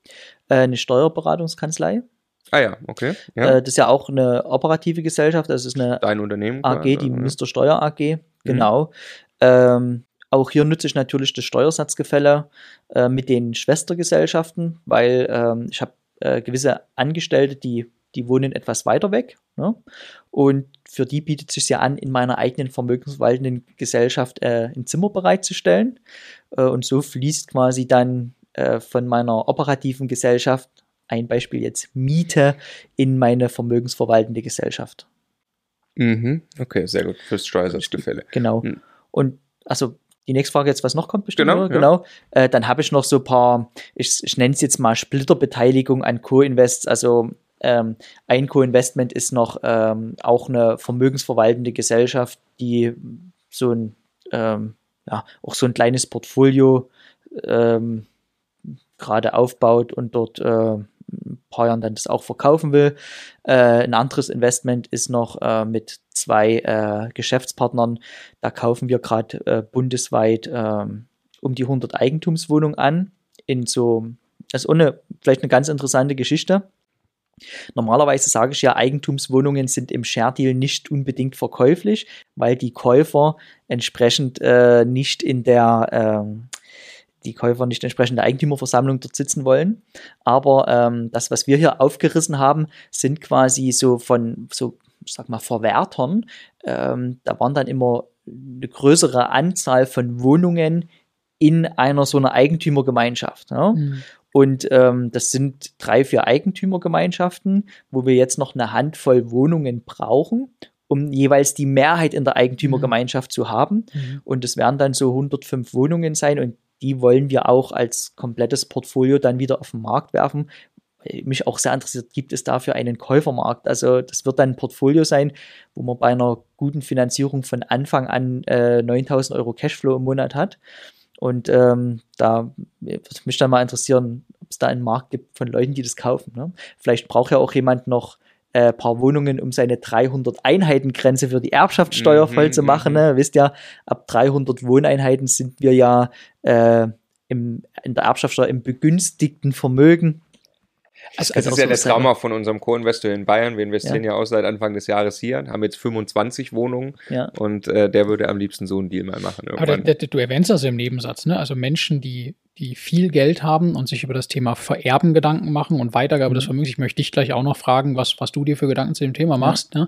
Äh, eine Steuerberatungskanzlei. Ah ja, okay. Ja. Äh, das ist ja auch eine operative Gesellschaft, das ist eine Dein Unternehmen. AG, die ja. Mr. Steuer AG, genau. Ähm, auch hier nutze ich natürlich das Steuersatzgefälle äh, mit den Schwestergesellschaften, weil ähm, ich habe äh, gewisse Angestellte, die, die wohnen etwas weiter weg. Ne? Und für die bietet es sich ja an, in meiner eigenen vermögensverwaltenden Gesellschaft äh, ein Zimmer bereitzustellen. Äh, und so fließt quasi dann äh, von meiner operativen Gesellschaft, ein Beispiel jetzt Miete, in meine vermögensverwaltende Gesellschaft. Mhm. Okay, sehr gut. Fürs Steuersatzgefälle. Genau. Hm. Und also die nächste Frage jetzt, was noch kommt bestimmt, Genau, ja. genau. Äh, dann habe ich noch so ein paar, ich, ich nenne es jetzt mal Splitterbeteiligung an Co-Invests. Also ähm, ein Co-Investment ist noch ähm, auch eine vermögensverwaltende Gesellschaft, die so ein, ähm, ja, auch so ein kleines Portfolio ähm, gerade aufbaut und dort äh, paar Jahren dann das auch verkaufen will. Äh, ein anderes Investment ist noch äh, mit zwei äh, Geschäftspartnern. Da kaufen wir gerade äh, bundesweit ähm, um die 100 Eigentumswohnungen an. In so, auch eine, vielleicht eine ganz interessante Geschichte. Normalerweise sage ich ja, Eigentumswohnungen sind im Share Deal nicht unbedingt verkäuflich, weil die Käufer entsprechend äh, nicht in der ähm, die Käufer nicht entsprechend der Eigentümerversammlung dort sitzen wollen. Aber ähm, das, was wir hier aufgerissen haben, sind quasi so von so, sag mal, Verwertern. Ähm, da waren dann immer eine größere Anzahl von Wohnungen in einer so einer Eigentümergemeinschaft. Ja? Mhm. Und ähm, das sind drei, vier Eigentümergemeinschaften, wo wir jetzt noch eine Handvoll Wohnungen brauchen, um jeweils die Mehrheit in der Eigentümergemeinschaft zu haben. Mhm. Und es werden dann so 105 Wohnungen sein und die wollen wir auch als komplettes Portfolio dann wieder auf den Markt werfen. Weil Mich auch sehr interessiert, gibt es dafür einen Käufermarkt? Also das wird dann ein Portfolio sein, wo man bei einer guten Finanzierung von Anfang an äh, 9000 Euro Cashflow im Monat hat. Und ähm, da würde mich dann mal interessieren, ob es da einen Markt gibt von Leuten, die das kaufen. Ne? Vielleicht braucht ja auch jemand noch äh, paar Wohnungen, um seine 300 Einheiten-Grenze für die Erbschaftssteuer Mhm, voll zu machen. mhm. Ne? Wisst ja, ab 300 Wohneinheiten sind wir ja äh, im, in der Erbschaftssteuer im begünstigten Vermögen. Also, Das Also ist ja auch der so Traum auch von unserem Co-Investor in Bayern. Wir investieren Ja. ja. auch seit Anfang des Jahres hier, haben jetzt 25 Wohnungen Ja. und äh, der würde am liebsten so einen Deal mal machen. Aber da, Irgendwann. da, du erwähnst das im Nebensatz, ne? Also Menschen, die, die viel Geld haben und sich über das Thema Vererben Gedanken machen und Weitergabe des Mhm. Vermögens. Ich möchte dich gleich auch noch fragen, was, was du dir für Gedanken zu dem Thema machst. Ne?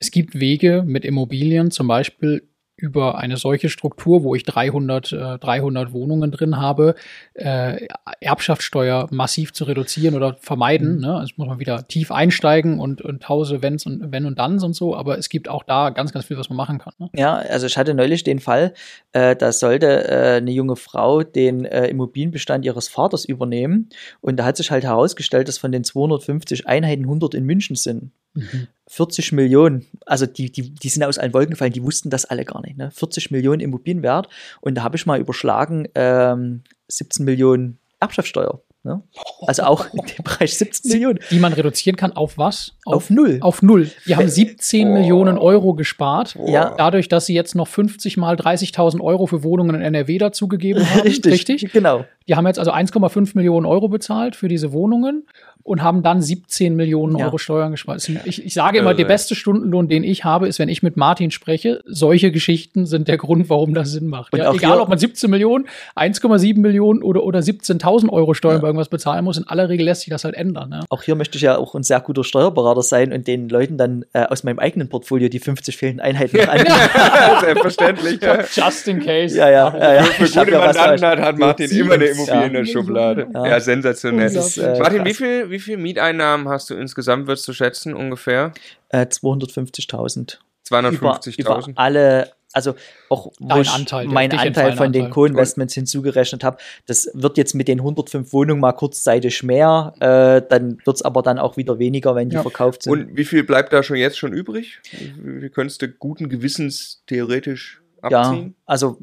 Es gibt Wege mit Immobilien, zum Beispiel über eine solche Struktur, wo ich 300, äh, 300 Wohnungen drin habe, äh, Erbschaftssteuer massiv zu reduzieren oder vermeiden. Mhm. Ne? Also muss man wieder tief einsteigen und, und tausende Wenns und Wenn und Danns und so, aber es gibt auch da ganz, ganz viel, was man machen kann. Ne? Ja, also ich hatte neulich den Fall, äh, da sollte äh, eine junge Frau den äh, Immobilienbestand ihres Vaters übernehmen und da hat sich halt herausgestellt, dass von den 250 Einheiten 100 in München sind. 40 Millionen, also die, die, die sind aus allen Wolken gefallen, die wussten das alle gar nicht. Ne? 40 Millionen Immobilienwert und da habe ich mal überschlagen, ähm, 17 Millionen Erbschaftssteuer. Ne? Also auch in dem Bereich 17 Millionen. Die man reduzieren kann auf was? Auf null. Auf null. Die haben 17 Boah. Millionen Euro gespart. Ja. Dadurch, dass sie jetzt noch 50 mal 30.000 Euro für Wohnungen in NRW dazugegeben haben. Richtig. Genau. Die haben jetzt also 1,5 Millionen Euro bezahlt für diese Wohnungen und haben dann 17 Millionen Ja. Euro Steuern gespart. Ich, ich sage immer, Also, der beste Stundenlohn, den ich habe, ist, wenn ich mit Martin spreche. Solche Geschichten sind der Grund, warum das Sinn macht. Ja, egal, ob man 17 Millionen, 1,7 Millionen oder, oder 17.000 Euro Steuern bei irgendwas bezahlen muss. In aller Regel lässt sich das halt ändern. Ne? Auch hier möchte ich ja auch ein sehr guter Steuerberater sein und den Leuten dann äh, aus meinem eigenen Portfolio die 50 fehlenden Einheiten noch anbieten. Selbstverständlich. Ja. Just in case. Ja, ja, ja, ja. Für Ich hab gute ja Mandanten hat, hat Martin immer eine Immobilie ja. in der Schublade. Ja. Sensationell. Ist, äh, Martin, wie viel, wie viel Mieteinnahmen hast du insgesamt, würdest du schätzen, ungefähr? Äh, 250.000. Über, über 250.000? alle, also auch wo ich Anteil, meinen Anteil von den. Co-Investments hinzugerechnet habe, das wird jetzt mit den 105 Wohnungen mal kurzzeitig mehr, äh, dann wird es aber dann auch wieder weniger, wenn die Ja. verkauft sind. Und wie viel bleibt da schon jetzt schon übrig? Wie könntest du guten Gewissens theoretisch ja, abziehen? also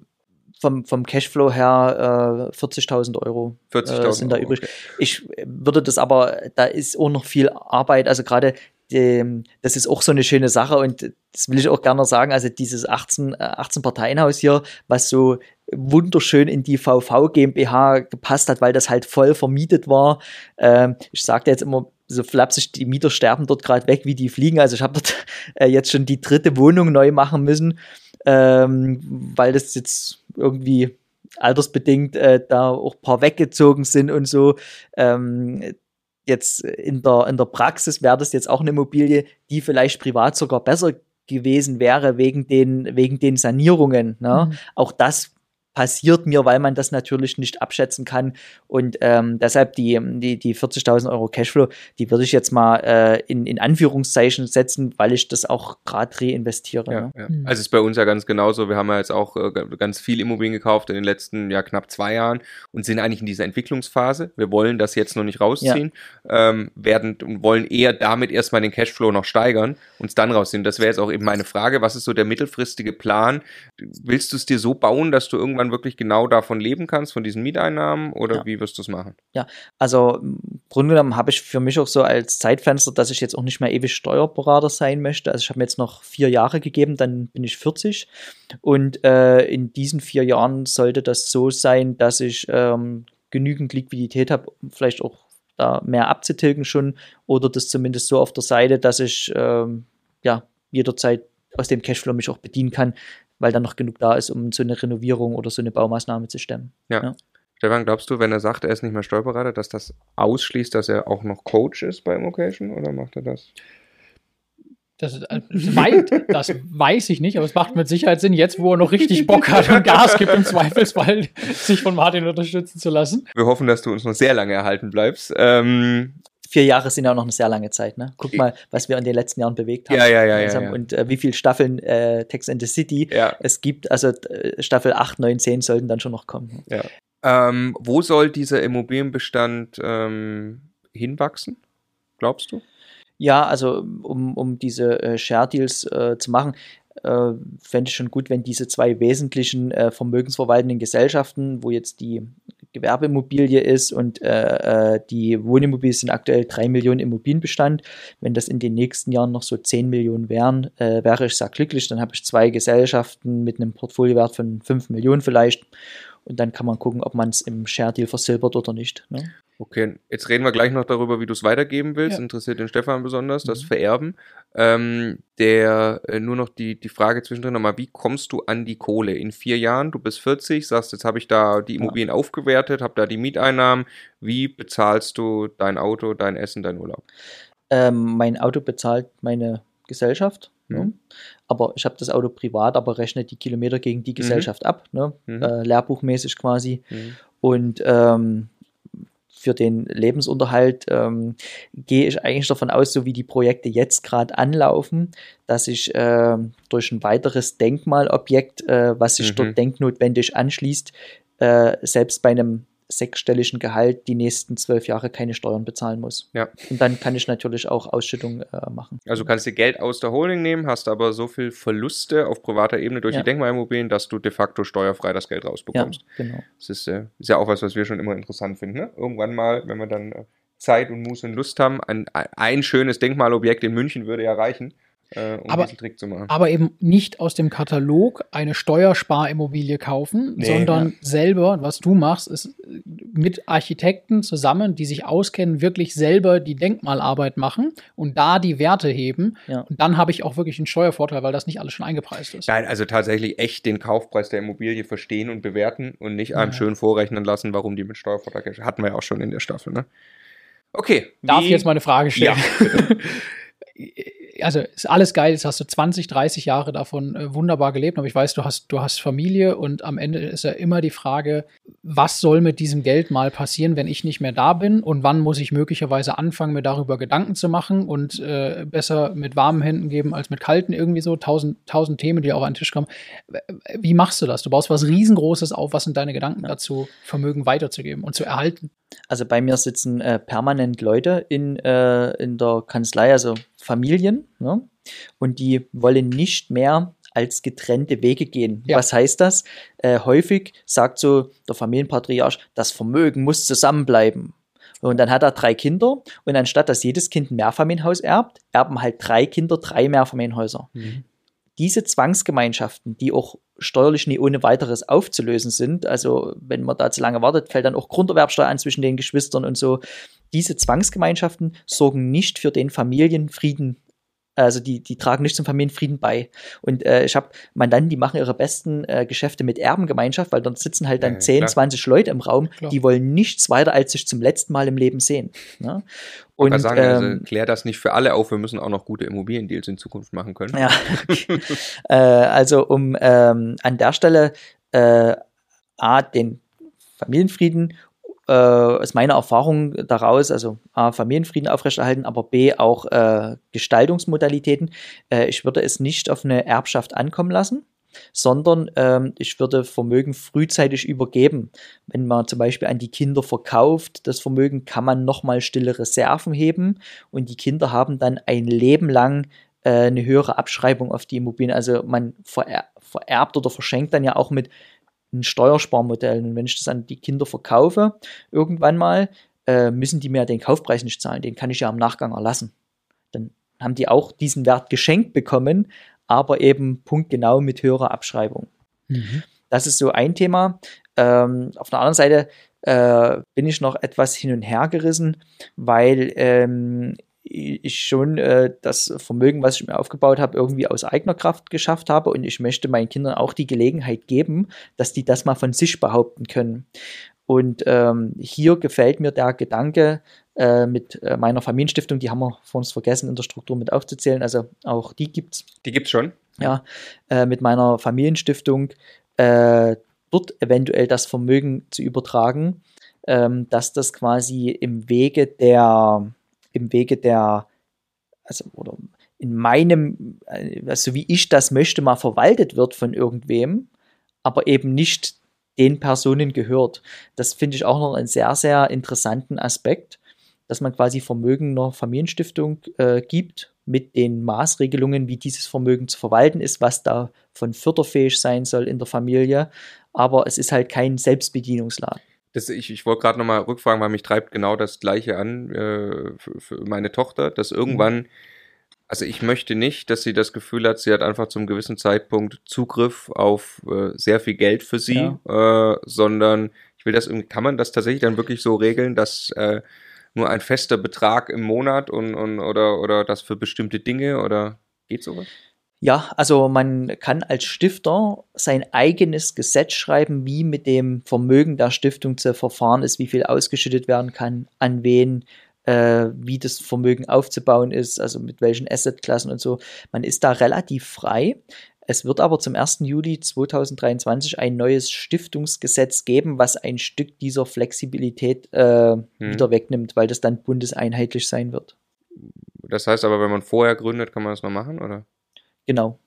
vom, vom Cashflow her äh, 40.000 Euro 40.000 äh, sind da Euro, übrig. okay. Ich würde das aber, da ist auch noch viel Arbeit, also gerade dem, das ist auch so eine schöne Sache und das will ich auch gerne sagen, also dieses 18, äh, 18 Parteienhaus hier, was so wunderschön in die VV GmbH gepasst hat, weil das halt voll vermietet war. Ähm, ich sagte jetzt immer so flapsig, die Mieter sterben dort gerade weg, wie die fliegen. Also ich habe dort äh, jetzt schon die dritte Wohnung neu machen müssen, ähm, weil das jetzt irgendwie altersbedingt äh, da auch ein paar weggezogen sind und so. Ähm, jetzt in der, in der Praxis wäre das jetzt auch eine Immobilie, die vielleicht privat sogar besser gewesen wäre wegen den, wegen den Sanierungen. Ne? Mhm. Auch das passiert mir, weil man das natürlich nicht abschätzen kann. Und ähm, deshalb die, die, die 40.000 Euro Cashflow, die würde ich jetzt mal äh, in, in Anführungszeichen setzen, weil ich das auch gerade reinvestiere. Ja, ne? ja. Mhm. Also ist bei uns ja ganz genauso. Wir haben ja jetzt auch äh, ganz viel Immobilien gekauft in den letzten ja, knapp zwei Jahren und sind eigentlich in dieser Entwicklungsphase. Wir wollen das jetzt noch nicht rausziehen, ja. ähm, werden und wollen eher damit erstmal den Cashflow noch steigern, uns dann rausziehen. Das wäre jetzt auch eben meine Frage. Was ist so der mittelfristige Plan? Willst du es dir so bauen, dass du irgendwann irgendwann wirklich genau davon leben kannst, von diesen Mieteinnahmen oder ja. wie wirst du es machen? Ja, also im Grunde genommen habe ich für mich auch so als Zeitfenster, dass ich jetzt auch nicht mehr ewig Steuerberater sein möchte. Also ich habe mir jetzt noch vier Jahre gegeben, dann bin ich 40 und äh, in diesen vier Jahren sollte das so sein, dass ich ähm, genügend Liquidität habe, vielleicht auch da mehr abzutilgen schon oder das zumindest so auf der Seite, dass ich ähm, ja jederzeit aus dem Cashflow mich auch bedienen kann, weil dann noch genug da ist, um so eine Renovierung oder so eine Baumaßnahme zu stemmen. Ja. ja. Stefan, glaubst du, wenn er sagt, er ist nicht mehr Steuerberater, dass das ausschließt, dass er auch noch Coach ist bei Immocation oder macht er das? Das, das, weiß, das, weiß ich nicht, aber es macht mit Sicherheit Sinn, jetzt wo er noch richtig Bock hat und Gas gibt, im Zweifelsfall sich von Martin unterstützen zu lassen. Wir hoffen, dass du uns noch sehr lange erhalten bleibst. Ähm, vier Jahre sind ja auch noch eine sehr lange Zeit. Ne? Guck mal, was wir in den letzten Jahren bewegt haben. Ja, ja, ja. ja, ja. Und äh, wie viele Staffeln äh, Text in the City ja. es gibt. Also äh, Staffel 8, 9, 10 sollten dann schon noch kommen. Ja. Ähm, wo soll dieser Immobilienbestand ähm, hinwachsen, glaubst du? Ja, also um, um diese äh, Share-Deals äh, zu machen, äh, fände ich schon gut, wenn diese zwei wesentlichen äh, vermögensverwaltenden Gesellschaften, wo jetzt die Gewerbeimmobilie ist und äh, äh, die Wohnimmobilie sind aktuell 3 Millionen Immobilienbestand. Wenn das in den nächsten Jahren noch so 10 Millionen wären, äh, wäre ich sehr glücklich. Dann habe ich zwei Gesellschaften mit einem Portfoliowert von 5 Millionen vielleicht. Und dann kann man gucken, ob man es im Share Deal versilbert oder nicht. Ne? Okay, jetzt reden wir gleich noch darüber, wie du es weitergeben willst. Ja. Interessiert den Stefan besonders, das mhm. Vererben. Ähm, der äh, nur noch die, die Frage zwischendrin nochmal, wie kommst du an die Kohle? In vier Jahren, du bist 40, sagst, jetzt habe ich da die Immobilien ja. aufgewertet, habe da die Mieteinnahmen. Wie bezahlst du dein Auto, dein Essen, dein Urlaub? Ähm, mein Auto bezahlt meine Gesellschaft. Ne? Mhm. Aber ich habe das Auto privat, aber rechne die Kilometer gegen die mhm. Gesellschaft ab, ne? Mhm. Äh, lehrbuchmäßig quasi. Und ähm, für den Lebensunterhalt ähm, gehe ich eigentlich davon aus, so wie die Projekte jetzt gerade anlaufen, dass ich äh, durch ein weiteres Denkmalobjekt, äh, was sich mhm. dort denknotwendig anschließt, äh, selbst bei einem sechsstelligen Gehalt die nächsten zwölf Jahre keine Steuern bezahlen muss. Ja. Und dann kann ich natürlich auch Ausschüttung äh, machen. Also du kannst dir Geld aus der Holding nehmen, hast aber so viel Verluste auf privater Ebene durch ja. die Denkmalimmobilien, dass du de facto steuerfrei das Geld rausbekommst. Ja, genau. Das ist, äh, ist ja auch was, was wir schon immer interessant finden. Ne? Irgendwann mal, wenn wir dann äh, Zeit und Muße und Lust haben, ein, ein schönes Denkmalobjekt in München würde ja reichen äh, um aber, diesen Trick zu machen. Aber eben nicht aus dem Katalog eine Steuersparimmobilie kaufen, nee, sondern ja. selber, was du machst, ist mit Architekten zusammen, die sich auskennen, wirklich selber die Denkmalarbeit machen und da die Werte heben. Ja. Und dann habe ich auch wirklich einen Steuervorteil, weil das nicht alles schon eingepreist ist. Nein, also tatsächlich echt den Kaufpreis der Immobilie verstehen und bewerten und nicht einem ja. schön vorrechnen lassen, warum die mit Steuervorteil hatten wir ja auch schon in der Staffel, ne? Okay. Darf ich jetzt mal eine Frage stellen? Ja. also ist alles geil, jetzt hast du 20, 30 Jahre davon äh, wunderbar gelebt, aber ich weiß, du hast, du hast Familie und am Ende ist ja immer die Frage, was soll mit diesem Geld mal passieren, wenn ich nicht mehr da bin und wann muss ich möglicherweise anfangen, mir darüber Gedanken zu machen und äh, besser mit warmen Händen geben als mit kalten, irgendwie so, tausend, tausend Themen, die auch an den Tisch kommen. Wie machst du das? Du baust was riesengroßes auf, was sind deine Gedanken dazu, Vermögen weiterzugeben und zu erhalten? Also bei mir sitzen äh, permanent Leute in, äh, in der Kanzlei, also Familien, ne? und die wollen nicht mehr als getrennte Wege gehen. Ja. Was heißt das? Äh, häufig sagt so der Familienpatriarch, das Vermögen muss zusammenbleiben. Und dann hat er drei Kinder und anstatt dass jedes Kind ein Mehrfamilienhaus erbt, erben halt drei Kinder drei Mehrfamilienhäuser. Mhm. Diese Zwangsgemeinschaften, die auch steuerlich nie ohne weiteres aufzulösen sind. Also wenn man da zu lange wartet, fällt dann auch Grunderwerbsteuer an zwischen den Geschwistern und so. Diese Zwangsgemeinschaften sorgen nicht für den Familienfrieden also die, die tragen nicht zum Familienfrieden bei. Und äh, ich habe Mandanten, die machen ihre besten äh, Geschäfte mit Erbengemeinschaft, weil dort sitzen halt dann ja, 10, klar. 20 Leute im Raum, klar. die wollen nichts weiter, als sich zum letzten Mal im Leben sehen. Ne? Und sagen, also ähm, also, klär das nicht für alle auf, wir müssen auch noch gute Immobiliendeals in Zukunft machen können. Ja. äh, also um ähm, an der Stelle äh, A, den Familienfrieden äh, aus meiner Erfahrung daraus, also A, Familienfrieden aufrechterhalten, aber B, auch äh, Gestaltungsmodalitäten. Äh, ich würde es nicht auf eine Erbschaft ankommen lassen, sondern ähm, ich würde Vermögen frühzeitig übergeben. Wenn man zum Beispiel an die Kinder verkauft, das Vermögen kann man nochmal stille Reserven heben und die Kinder haben dann ein Leben lang äh, eine höhere Abschreibung auf die Immobilien. Also man verer vererbt oder verschenkt dann ja auch mit ein Steuersparmodell. Und wenn ich das an die Kinder verkaufe, irgendwann mal, äh, müssen die mir den Kaufpreis nicht zahlen. Den kann ich ja im Nachgang erlassen. Dann haben die auch diesen Wert geschenkt bekommen, aber eben punktgenau mit höherer Abschreibung. Mhm. Das ist so ein Thema. Ähm, auf der anderen Seite äh, bin ich noch etwas hin und her gerissen, weil ähm, ich schon äh, das Vermögen, was ich mir aufgebaut habe, irgendwie aus eigener Kraft geschafft habe und ich möchte meinen Kindern auch die Gelegenheit geben, dass die das mal von sich behaupten können. Und ähm, hier gefällt mir der Gedanke äh, mit äh, meiner Familienstiftung, die haben wir vor uns vergessen in der Struktur mit aufzuzählen, also auch die gibt's. Die gibt's schon. Ja, äh, mit meiner Familienstiftung äh, dort eventuell das Vermögen zu übertragen, ähm, dass das quasi im Wege der im Wege der, also oder in meinem, also wie ich das möchte, mal verwaltet wird von irgendwem, aber eben nicht den Personen gehört. Das finde ich auch noch einen sehr, sehr interessanten Aspekt, dass man quasi Vermögen einer Familienstiftung äh, gibt mit den Maßregelungen, wie dieses Vermögen zu verwalten ist, was davon förderfähig sein soll in der Familie. Aber es ist halt kein Selbstbedienungsladen. Das, ich ich wollte gerade nochmal rückfragen, weil mich treibt genau das Gleiche an äh, für, für, meine Tochter, dass mhm. irgendwann, also ich möchte nicht, dass sie das Gefühl hat, sie hat einfach zum gewissen Zeitpunkt Zugriff auf äh, sehr viel Geld für sie, ja. äh, sondern ich will das, kann man das tatsächlich dann wirklich so regeln, dass äh, nur ein fester Betrag im Monat und, und oder, oder das für bestimmte Dinge oder geht sowas? Ja, also man kann als Stifter sein eigenes Gesetz schreiben, wie mit dem Vermögen der Stiftung zu verfahren ist, wie viel ausgeschüttet werden kann, an wen, äh, wie das Vermögen aufzubauen ist, also mit welchen Assetklassen und so. Man ist da relativ frei. Es wird aber zum 1. Juli 2023 ein neues Stiftungsgesetz geben, was ein Stück dieser Flexibilität äh, hm. wieder wegnimmt, weil das dann bundeseinheitlich sein wird. Das heißt aber, wenn man vorher gründet, kann man das noch machen, oder? Genau.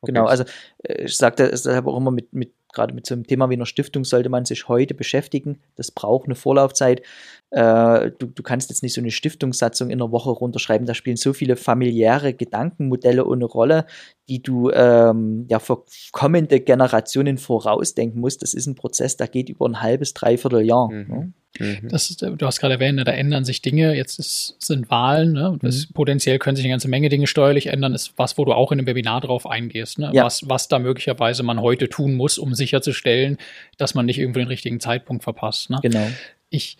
Okay. Genau, also äh, ich sagte deshalb auch immer mit, mit gerade mit so einem Thema wie einer Stiftung sollte man sich heute beschäftigen. Das braucht eine Vorlaufzeit. Äh, du, du kannst jetzt nicht so eine Stiftungssatzung in einer Woche runterschreiben. Da spielen so viele familiäre Gedankenmodelle ohne Rolle, die du ähm, ja für kommende Generationen vorausdenken musst. Das ist ein Prozess, der geht über ein halbes, dreiviertel Jahr. Mhm. Ne? Mhm. Das ist, du hast gerade erwähnt, ne, da ändern sich Dinge. Jetzt ist, sind Wahlen. Ne? Und das, mhm. Potenziell können sich eine ganze Menge Dinge steuerlich ändern. Ist was, wo du auch in einem Webinar drauf eingehst. Ne? Ja. Was, was da möglicherweise man heute tun muss, um sicherzustellen, dass man nicht irgendwo den richtigen Zeitpunkt verpasst. Ne? Genau. Ich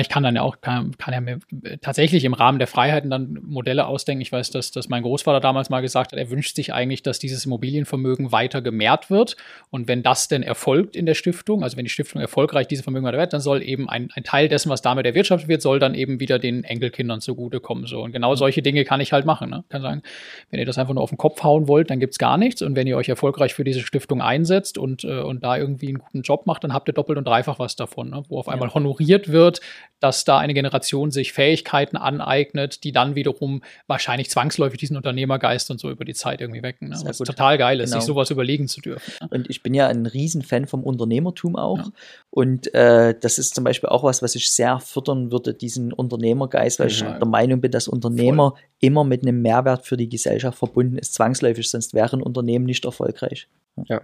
ich kann dann ja auch, kann, kann ja mir tatsächlich im Rahmen der Freiheiten dann Modelle ausdenken. Ich weiß, dass, dass mein Großvater damals mal gesagt hat, er wünscht sich eigentlich, dass dieses Immobilienvermögen weiter gemehrt wird. Und wenn das denn erfolgt in der Stiftung, also wenn die Stiftung erfolgreich diese Vermögen weiter wert, dann soll eben ein, ein Teil dessen, was damit erwirtschaftet wird, soll dann eben wieder den Enkelkindern zugutekommen. So. Und genau solche Dinge kann ich halt machen. Ne? Kann sagen, wenn ihr das einfach nur auf den Kopf hauen wollt, dann gibt's gar nichts. Und wenn ihr euch erfolgreich für diese Stiftung einsetzt und, äh, und da irgendwie einen guten Job macht, dann habt ihr doppelt und dreifach was davon, ne? wo auf einmal honoriert wird, dass da eine Generation sich Fähigkeiten aneignet, die dann wiederum wahrscheinlich zwangsläufig diesen Unternehmergeist und so über die Zeit irgendwie wecken. Ne? Was total geil ist, genau. sich sowas überlegen zu dürfen. Ne? Und ich bin ja ein Riesenfan vom Unternehmertum auch. Ja. Und äh, das ist zum Beispiel auch was, was ich sehr fördern würde, diesen Unternehmergeist, weil mhm. ich der Meinung bin, dass Unternehmer Voll. immer mit einem Mehrwert für die Gesellschaft verbunden ist, zwangsläufig, sonst wäre ein Unternehmen nicht erfolgreich. Ja.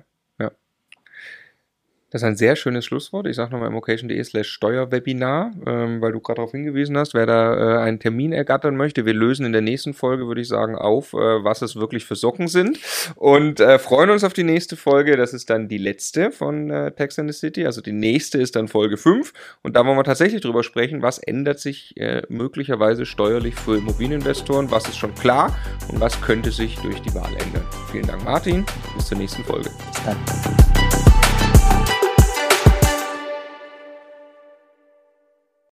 Das ist ein sehr schönes Schlusswort. Ich sage nochmal immocation.de slash Steuerwebinar, ähm, weil du gerade darauf hingewiesen hast, wer da äh, einen Termin ergattern möchte. Wir lösen in der nächsten Folge, würde ich sagen, auf, äh, was es wirklich für Socken sind und äh, freuen uns auf die nächste Folge. Das ist dann die letzte von äh, Text in the City. Also die nächste ist dann Folge 5 und da wollen wir tatsächlich drüber sprechen, was ändert sich äh, möglicherweise steuerlich für Immobilieninvestoren, was ist schon klar und was könnte sich durch die Wahl ändern. Vielen Dank, Martin. Bis zur nächsten Folge. Bis dann.